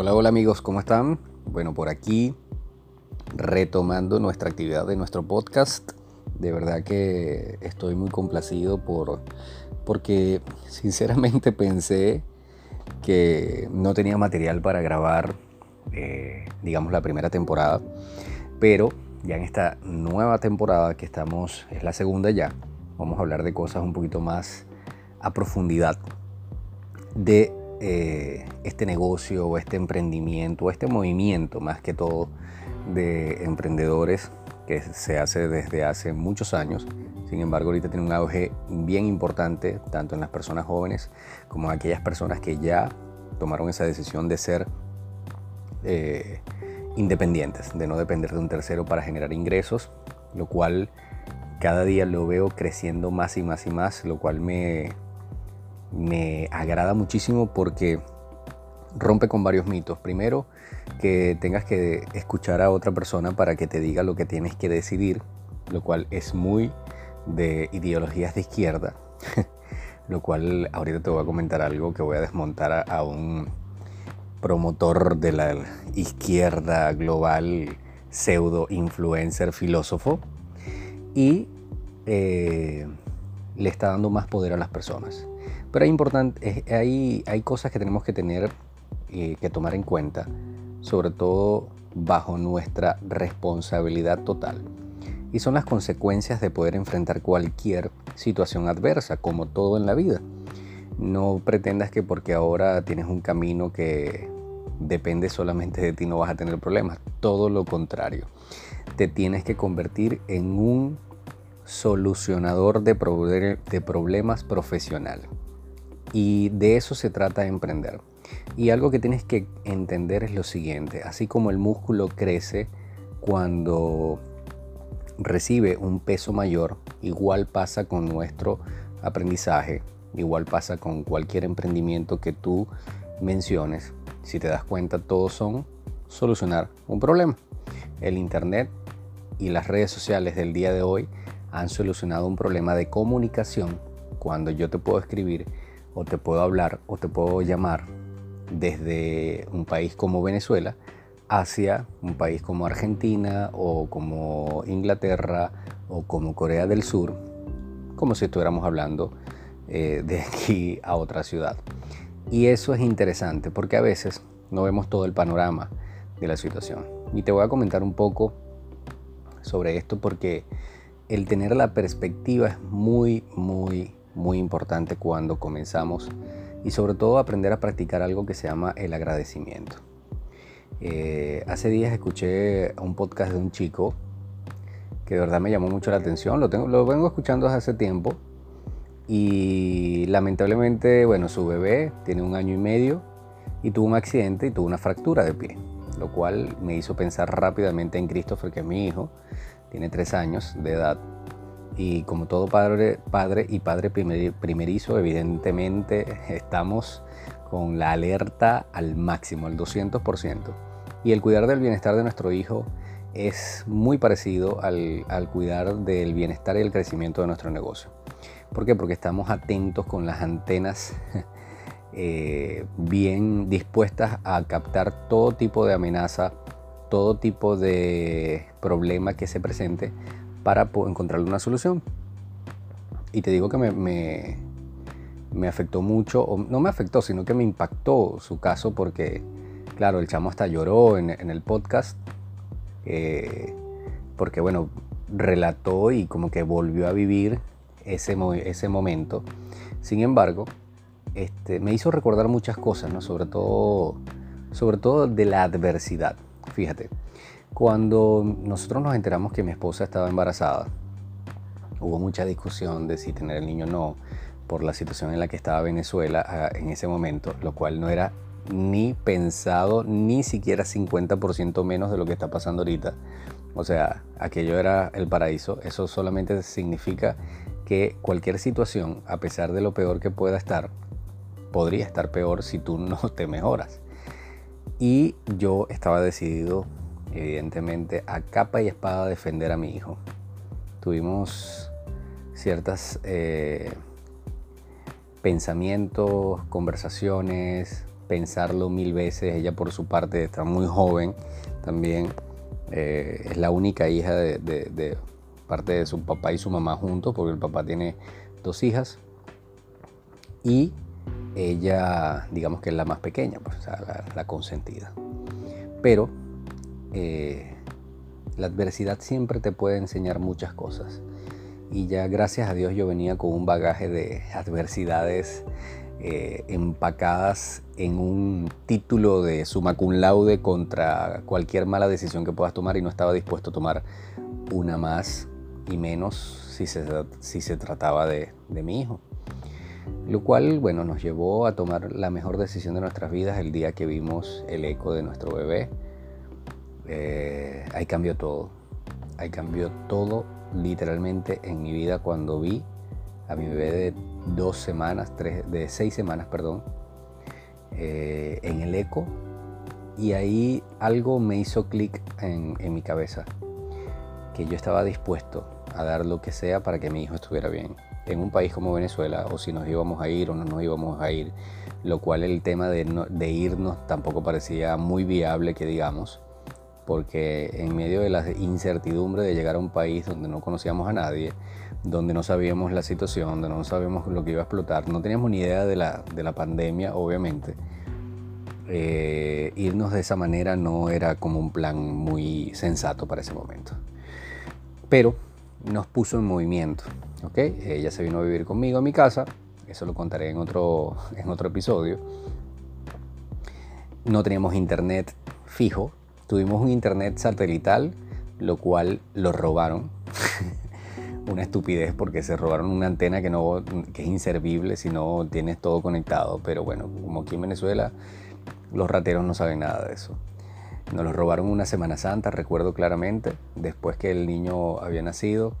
Hola, hola amigos, ¿cómo están? Bueno, por aquí retomando nuestra actividad de nuestro podcast. De verdad que estoy muy complacido por, porque sinceramente pensé que no tenía material para grabar, eh, digamos, la primera temporada. Pero ya en esta nueva temporada que estamos, es la segunda ya, vamos a hablar de cosas un poquito más a profundidad de eh, este negocio o este emprendimiento o este movimiento más que todo de emprendedores que se hace desde hace muchos años. Sin embargo, ahorita tiene un auge bien importante tanto en las personas jóvenes como en aquellas personas que ya tomaron esa decisión de ser eh, independientes, de no depender de un tercero para generar ingresos, lo cual cada día lo veo creciendo más y más y más, lo cual me, me agrada muchísimo porque rompe con varios mitos. Primero, que tengas que escuchar a otra persona para que te diga lo que tienes que decidir, lo cual es muy de ideologías de izquierda. lo cual ahorita te voy a comentar algo que voy a desmontar a, un promotor de la izquierda global, pseudo influencer, filósofo. Y eh, le está dando más poder a las personas. Pero hay, importante, hay, hay cosas que tenemos que tener eh, que tomar en cuenta, sobre todo bajo nuestra responsabilidad total. Y son las consecuencias de poder enfrentar cualquier situación adversa, como todo en la vida. No pretendas que porque ahora tienes un camino que depende solamente de ti no vas a tener problemas. Todo lo contrario. Te tienes que convertir en un solucionador de, de problemas profesional. Y de eso se trata de emprender. Y algo que tienes que entender es lo siguiente, así como el músculo crece cuando recibe un peso mayor, igual pasa con nuestro aprendizaje, igual pasa con cualquier emprendimiento que tú menciones. Si te das cuenta, todos son solucionar un problema. El Internet y las redes sociales del día de hoy han solucionado un problema de comunicación cuando yo te puedo escribir o te puedo hablar o te puedo llamar desde un país como Venezuela hacia un país como Argentina o como Inglaterra o como Corea del Sur, como si estuviéramos hablando eh, de aquí a otra ciudad. Y eso es interesante porque a veces no vemos todo el panorama de la situación. Y te voy a comentar un poco sobre esto porque el tener la perspectiva es muy, muy, muy importante cuando comenzamos y sobre todo aprender a practicar algo que se llama el agradecimiento. Eh, hace días escuché un podcast de un chico que de verdad me llamó mucho la atención, lo, tengo, lo vengo escuchando desde hace tiempo y lamentablemente, bueno, su bebé tiene un año y medio y tuvo un accidente y tuvo una fractura de pie, lo cual me hizo pensar rápidamente en Christopher, que mi hijo, tiene tres años de edad y como todo padre, padre y padre primerizo, evidentemente estamos con la alerta al máximo, al 200%. Y el cuidar del bienestar de nuestro hijo es muy parecido al, cuidar del bienestar y el crecimiento de nuestro negocio. ¿Por qué? Porque estamos atentos con las antenas eh, bien dispuestas a captar todo tipo de amenaza, todo tipo de problema que se presente para encontrarle una solución. Y te digo que me, me, afectó mucho, o no me afectó, sino que me impactó su caso porque, claro, el chamo hasta lloró en, el podcast, eh, porque, bueno, relató y como que volvió a vivir ese, ese momento. Sin embargo, este, me hizo recordar muchas cosas, ¿no? sobre, todo, sobre todo de la adversidad. Fíjate, cuando nosotros nos enteramos que mi esposa estaba embarazada, hubo mucha discusión de si tener el niño o no por la situación en la que estaba Venezuela ah, en ese momento, lo cual no era ni pensado ni siquiera 50% menos de lo que está pasando ahorita. O sea, aquello era el paraíso. Eso solamente significa que cualquier situación, a pesar de lo peor que pueda estar, podría estar peor si tú no te mejoras. Y yo estaba decidido evidentemente a capa y espada defender a mi hijo. Tuvimos ciertas eh, pensamientos, conversaciones, pensarlo mil veces. Ella por su parte está muy joven también. Eh, es la única hija de, parte de su papá y su mamá juntos, porque el papá tiene dos hijas. Y ella, digamos que es la más pequeña, pues, la, consentida. Pero eh, la adversidad siempre te puede enseñar muchas cosas. Y ya gracias a Dios yo venía con un bagaje de adversidades eh, empacadas en un título de summa cum laude contra cualquier mala decisión que puedas tomar y no estaba dispuesto a tomar una más y menos si se, si se trataba de, mi hijo. Lo cual, bueno, nos llevó a tomar la mejor decisión de nuestras vidas el día que vimos el eco de nuestro bebé. Eh, ahí cambió todo. Ahí cambió todo literalmente en mi vida cuando vi a mi bebé de dos semanas, tres, de seis semanas, perdón, eh, en el eco. Y ahí algo me hizo clic en, mi cabeza, que yo estaba dispuesto a dar lo que sea para que mi hijo estuviera bien. En un país como Venezuela, o si nos íbamos a ir o no nos íbamos a ir, lo cual el tema de, de irnos tampoco parecía muy viable, que digamos, porque en medio de la incertidumbre de llegar a un país donde no conocíamos a nadie, donde no sabíamos la situación, donde no sabíamos lo que iba a explotar, no teníamos ni idea de la, de la pandemia, obviamente. Eh, irnos de esa manera no era como un plan muy sensato para ese momento. Pero nos puso en movimiento. ¿ok? Ella se vino a vivir conmigo a mi casa, eso lo contaré en otro, en otro episodio. No teníamos internet fijo, tuvimos un internet satelital, lo cual lo robaron. una estupidez porque se robaron una antena que, no, que es inservible si no tienes todo conectado. Pero bueno, como aquí en Venezuela los rateros no saben nada de eso. Nos lo robaron una Semana Santa, recuerdo claramente, después que el niño había nacido.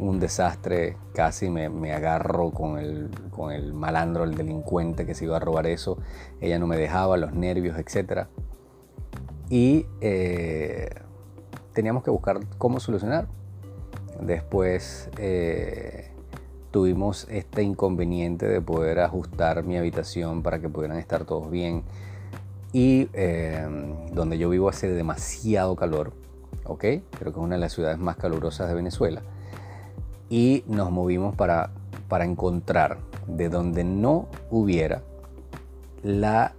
Un desastre, casi me, me agarro con el, con el malandro, el delincuente que se iba a robar eso. Ella no me dejaba, los nervios, etc. Y eh, teníamos que buscar cómo solucionar. Después eh, tuvimos este inconveniente de poder ajustar mi habitación para que pudieran estar todos bien. Y eh, donde yo vivo hace demasiado calor, ¿ok? Creo que es una de las ciudades más calurosas de Venezuela. Y nos movimos para, para encontrar de donde no hubiera la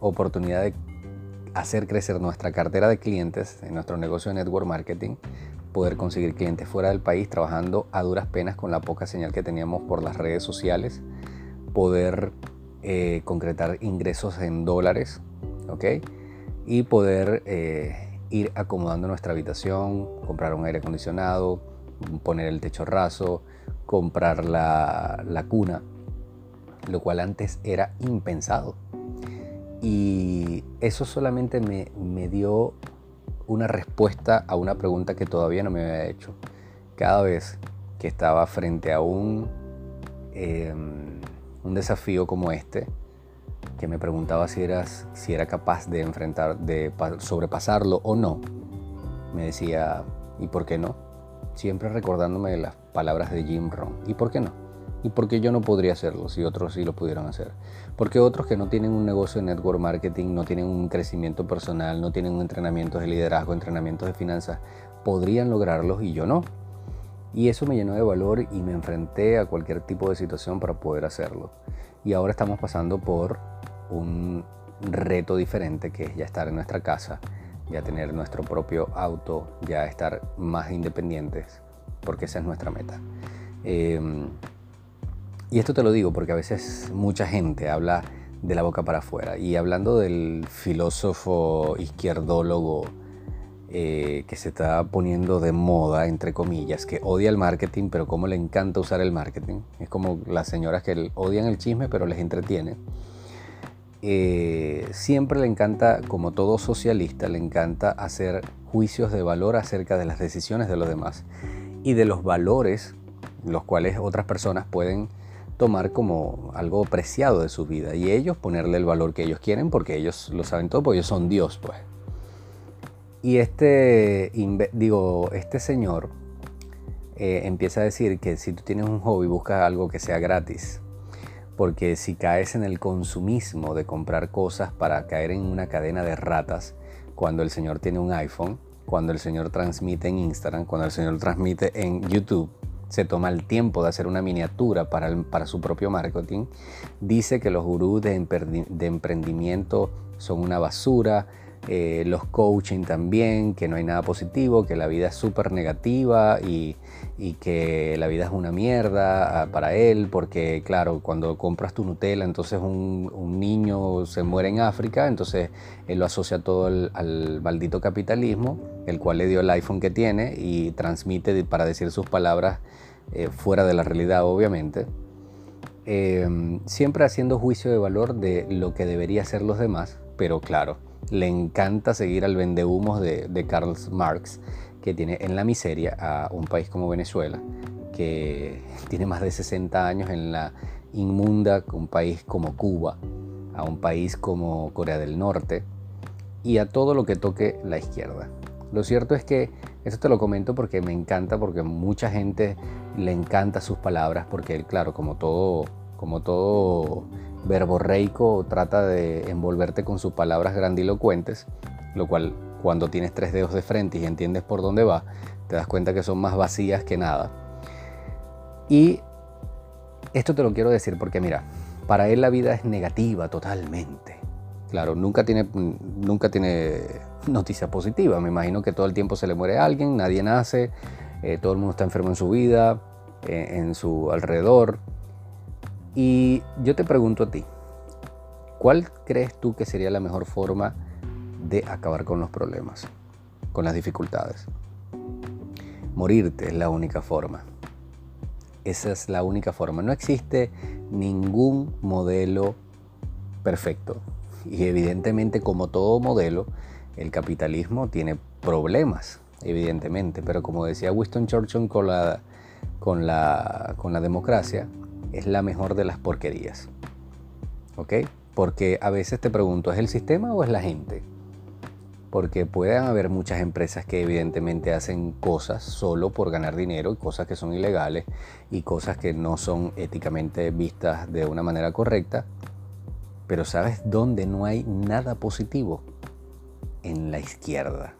oportunidad de hacer crecer nuestra cartera de clientes en nuestro negocio de network marketing poder conseguir clientes fuera del país trabajando a duras penas con la poca señal que teníamos por las redes sociales, poder eh, concretar ingresos en dólares, ¿ok? Y poder eh, ir acomodando nuestra habitación, comprar un aire acondicionado, poner el techo raso, comprar la, la cuna, lo cual antes era impensado. Y eso solamente me, dio una respuesta a una pregunta que todavía no me había hecho. Cada vez que estaba frente a un, em, un desafío como este, que me preguntaba si, eras, si era capaz de enfrentar, de sobrepasarlo o no, me decía, ¿y por qué no? Siempre recordándome las palabras de Jim Rohn, ¿y por qué no? ¿Y por qué yo no podría hacerlo si otros sí lo pudieron hacer? Porque otros que no tienen un negocio de network marketing, no tienen un crecimiento personal, no tienen un entrenamiento de liderazgo, entrenamientos de finanzas, podrían lograrlos y yo no. Y eso me llenó de valor y me enfrenté a cualquier tipo de situación para poder hacerlo. Y ahora estamos pasando por un reto diferente que es ya estar en nuestra casa, ya tener nuestro propio auto, ya estar más independientes, porque esa es nuestra meta. Em, y esto te lo digo porque a veces mucha gente habla de la boca para afuera. Y hablando del filósofo izquierdólogo eh, que se está poniendo de moda, entre comillas, que odia el marketing, pero como le encanta usar el marketing. Es como las señoras que odian el chisme, pero les entretiene. Eh, siempre le encanta, como todo socialista, le encanta hacer juicios de valor acerca de las decisiones de los demás y de los valores los cuales otras personas pueden tomar como algo preciado de su vida y ellos ponerle el valor que ellos quieren porque ellos lo saben todo, porque ellos son Dios, pues. Y este, digo, este señor eh, empieza a decir que si tú tienes un hobby, busca algo que sea gratis. porque si caes en el consumismo de comprar cosas para caer en una cadena de ratas, cuando el Señor tiene un iPhone, cuando el Señor transmite en Instagram, cuando el Señor transmite en YouTube, se toma el tiempo de hacer una miniatura para, para su propio marketing, dice que los gurús de, de emprendimiento son una basura, eh, los coaching también, que no hay nada positivo, que la vida es súper negativa y, que la vida es una mierda ah, para él, porque claro, cuando compras tu Nutella, entonces un, niño se muere en África, entonces él lo asocia todo al, maldito capitalismo, el cual le dio el iPhone que tiene y transmite para decir sus palabras eh, fuera de la realidad, obviamente. Em, siempre haciendo juicio de valor de lo que debería ser los demás, pero claro, le encanta seguir al vendehumos de, de Karl Marx, que tiene en la miseria a un país como Venezuela, que tiene más de 60 años en la inmunda, un país como Cuba, a un país como Corea del Norte y a todo lo que toque la izquierda. Lo cierto es que esto te lo comento porque me encanta, porque mucha gente le encanta sus palabras, porque él, claro, como todo, como todo verborreico trata de envolverte con sus palabras grandilocuentes, lo cual cuando tienes tres dedos de frente y entiendes por dónde va, te das cuenta que son más vacías que nada. Y esto te lo quiero decir porque mira, para él la vida es negativa totalmente. Claro, nunca tiene, nunca tiene noticia positiva. Me imagino que todo el tiempo se le muere alguien, nadie nace, eh, todo el mundo está enfermo en su vida, eh, en su alrededor, y yo te pregunto a ti, ¿cuál crees tú que sería la mejor forma de acabar con los problemas, con las dificultades? Morirte es la única forma. Esa es la única forma. No existe ningún modelo perfecto. Y evidentemente, como todo modelo, el capitalismo tiene problemas, evidentemente. Pero como decía Winston Churchill con la, con la, con la democracia, es la mejor de las porquerías. ¿Ok? Porque a veces te pregunto, ¿es el sistema o es la gente? Porque pueden haber muchas empresas que evidentemente hacen cosas solo por ganar dinero y cosas que son ilegales y cosas que no son éticamente vistas de una manera correcta. Pero ¿sabes dónde no hay nada positivo? En la izquierda.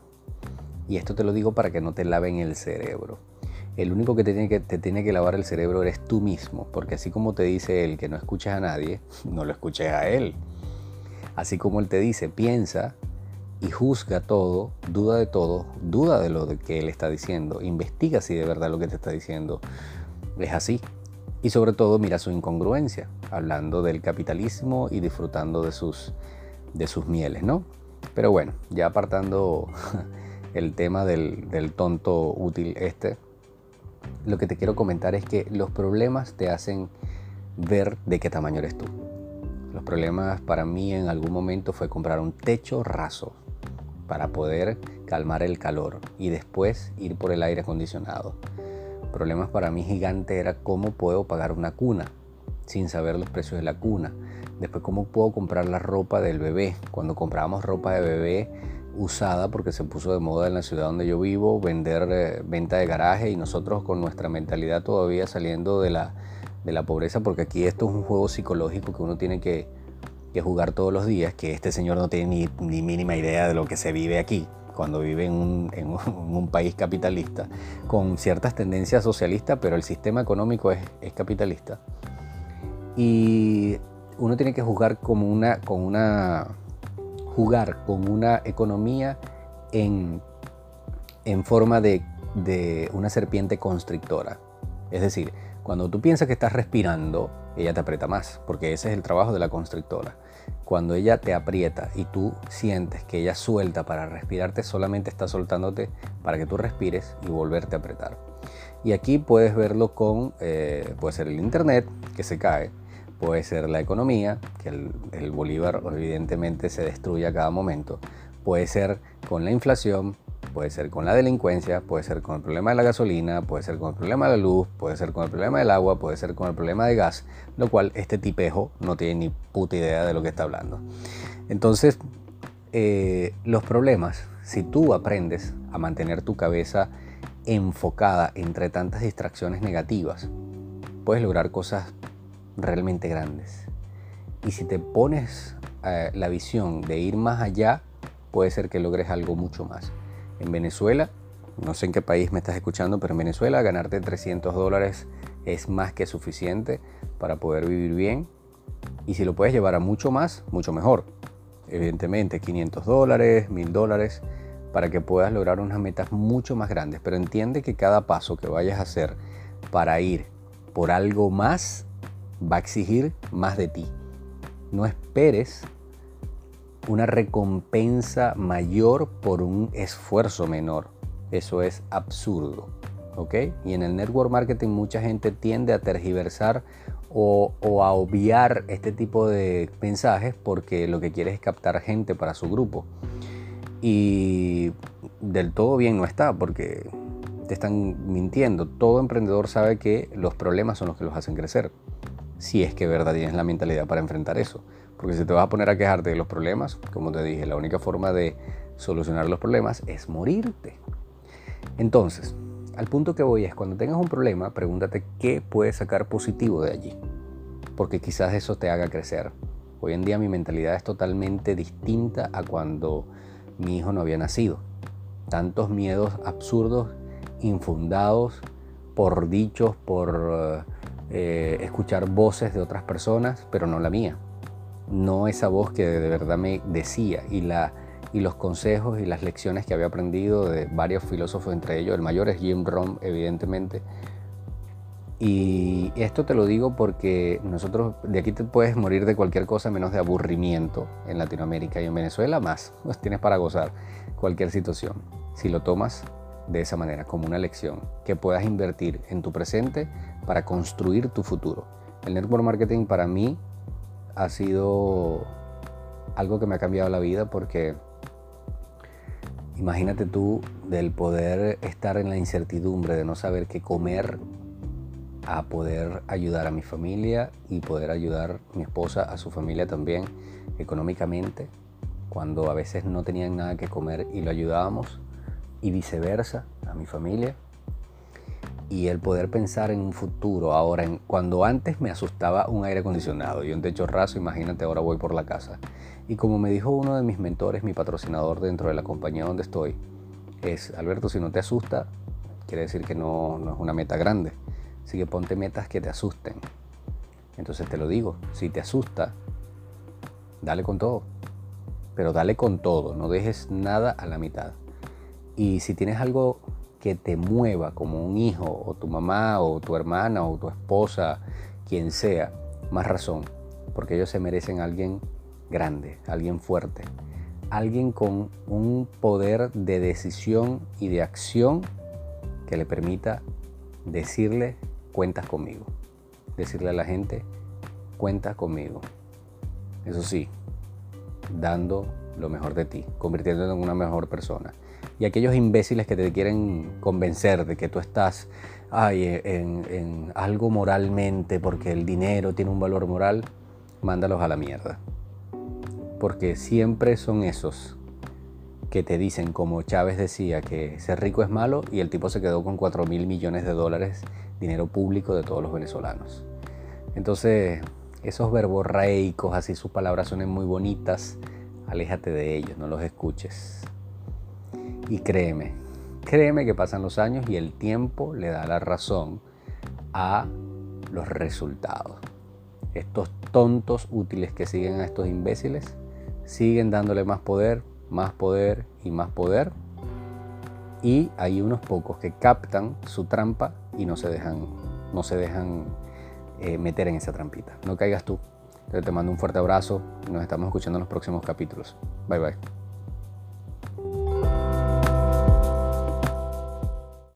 Y esto te lo digo para que no te laven el cerebro el único que te, tiene que te tiene que lavar el cerebro eres tú mismo, porque así como te dice él que no escuches a nadie, no lo escuches a él. Así como él te dice, piensa y juzga todo, duda de todo, duda de lo que él está diciendo, investiga si de verdad lo que te está diciendo es así. Y sobre todo mira su incongruencia, hablando del capitalismo y disfrutando de sus, de sus mieles, ¿no? Pero bueno, ya apartando el tema del, del tonto útil este, lo que te quiero comentar es que los problemas te hacen ver de qué tamaño eres tú. Los problemas para mí en algún momento fue comprar un techo raso para poder calmar el calor y después ir por el aire acondicionado. Problemas para mí gigante era cómo puedo pagar una cuna sin saber los precios de la cuna. Después cómo puedo comprar la ropa del bebé. Cuando comprábamos ropa de bebé usada porque se puso de moda en la ciudad donde yo vivo, vender eh, venta de garaje y nosotros con nuestra mentalidad todavía saliendo de la, de la pobreza, porque aquí esto es un juego psicológico que uno tiene que, que jugar todos los días, que este señor no tiene ni, ni, mínima idea de lo que se vive aquí cuando vive en un, en un, país capitalista, con ciertas tendencias socialistas, pero el sistema económico es, es capitalista. Y uno tiene que jugar como una, con una jugar con una economía en, en forma de, de una serpiente constrictora. Es decir, cuando tú piensas que estás respirando, ella te aprieta más, porque ese es el trabajo de la constrictora. Cuando ella te aprieta y tú sientes que ella suelta para respirarte, solamente está soltándote para que tú respires y volverte a apretar. Y aquí puedes verlo con, eh, puede ser el internet que se cae, puede ser la economía, que el, bolívar evidentemente se destruye a cada momento, puede ser con la inflación, puede ser con la delincuencia, puede ser con el problema de la gasolina, puede ser con el problema de la luz, puede ser con el problema del agua, puede ser con el problema de gas, lo cual este tipejo no tiene ni puta idea de lo que está hablando. Entonces, eh, los problemas, si tú aprendes a mantener tu cabeza enfocada entre tantas distracciones negativas, puedes lograr cosas realmente grandes. Y si te pones eh, la visión de ir más allá, puede ser que logres algo mucho más. En Venezuela, no sé en qué país me estás escuchando, pero en Venezuela ganarte 300 dólares es más que suficiente para poder vivir bien. Y si lo puedes llevar a mucho más, mucho mejor. Evidentemente, 500 dólares, 1000 dólares, para que puedas lograr unas metas mucho más grandes. Pero entiende que cada paso que vayas a hacer para ir por algo más va a exigir más de ti. No esperes una recompensa mayor por un esfuerzo menor. Eso es absurdo. ¿ok? Y en el network marketing mucha gente tiende a tergiversar o, a obviar este tipo de mensajes porque lo que quiere es captar gente para su grupo. Y del todo bien no está porque te están mintiendo. Todo emprendedor sabe que los problemas son los que los hacen crecer. Si es que verdad tienes la mentalidad para enfrentar eso. Porque si te vas a poner a quejarte de los problemas, como te dije, la única forma de solucionar los problemas es morirte. Entonces, al punto que voy es, cuando tengas un problema, pregúntate qué puedes sacar positivo de allí, porque quizás eso te haga crecer. Hoy en día mi mentalidad es totalmente distinta a cuando mi hijo no había nacido. Tantos miedos absurdos, infundados, por dichos, por eh, escuchar voces de otras personas, pero no la mía. No esa voz que de verdad me decía y la y los consejos y las lecciones que había aprendido de varios filósofos, entre ellos el mayor es Jim Rohn, evidentemente. Y esto te lo digo porque nosotros de aquí te puedes morir de cualquier cosa menos de aburrimiento en Latinoamérica y en Venezuela más. Pues tienes para gozar cualquier situación. Si lo tomas de esa manera, como una lección que puedas invertir en tu presente para construir tu futuro. El network marketing para mí ha sido algo que me ha cambiado la vida porque Imagínate tú del poder estar en la incertidumbre de no saber qué comer a poder ayudar a mi familia y poder ayudar a mi esposa a su familia también económicamente cuando a veces no tenían nada que comer y lo ayudábamos y viceversa a mi familia y el poder pensar en un futuro ahora en cuando antes me asustaba un aire acondicionado y un techo raso imagínate ahora voy por la casa y como me dijo uno de mis mentores, mi patrocinador dentro de la compañía donde estoy, es, Alberto, si no te asusta, quiere decir que no, no es una meta grande. Así que ponte metas que te asusten. Entonces te lo digo, si te asusta, dale con todo. Pero dale con todo, no dejes nada a la mitad. Y si tienes algo que te mueva como un hijo o tu mamá o tu hermana o tu esposa, quien sea, más razón, porque ellos se merecen alguien grande, alguien fuerte, alguien con un poder de decisión y de acción que le permita decirle cuentas conmigo, decirle a la gente cuentas conmigo. Eso sí, dando lo mejor de ti, convirtiéndote en una mejor persona. Y aquellos imbéciles que te quieren convencer de que tú estás en, en algo moralmente porque el dinero tiene un valor moral, mándalos a la mierda porque siempre son esos que te dicen, como Chávez decía, que ser rico es malo y el tipo se quedó con 4 mil millones de dólares, dinero público de todos los venezolanos. Entonces, esos verbos reicos, así sus palabras suenen muy bonitas, aléjate de ellos, no los escuches. Y créeme, créeme que pasan los años y el tiempo le da la razón a los resultados. Estos tontos útiles que siguen a estos imbéciles siguen dándole más poder, más poder y más poder. Y hay unos pocos que captan su trampa y no se dejan, no se dejan eh, meter en esa trampita. No caigas tú. te mando un fuerte abrazo. Nos estamos escuchando en los próximos capítulos. Bye bye.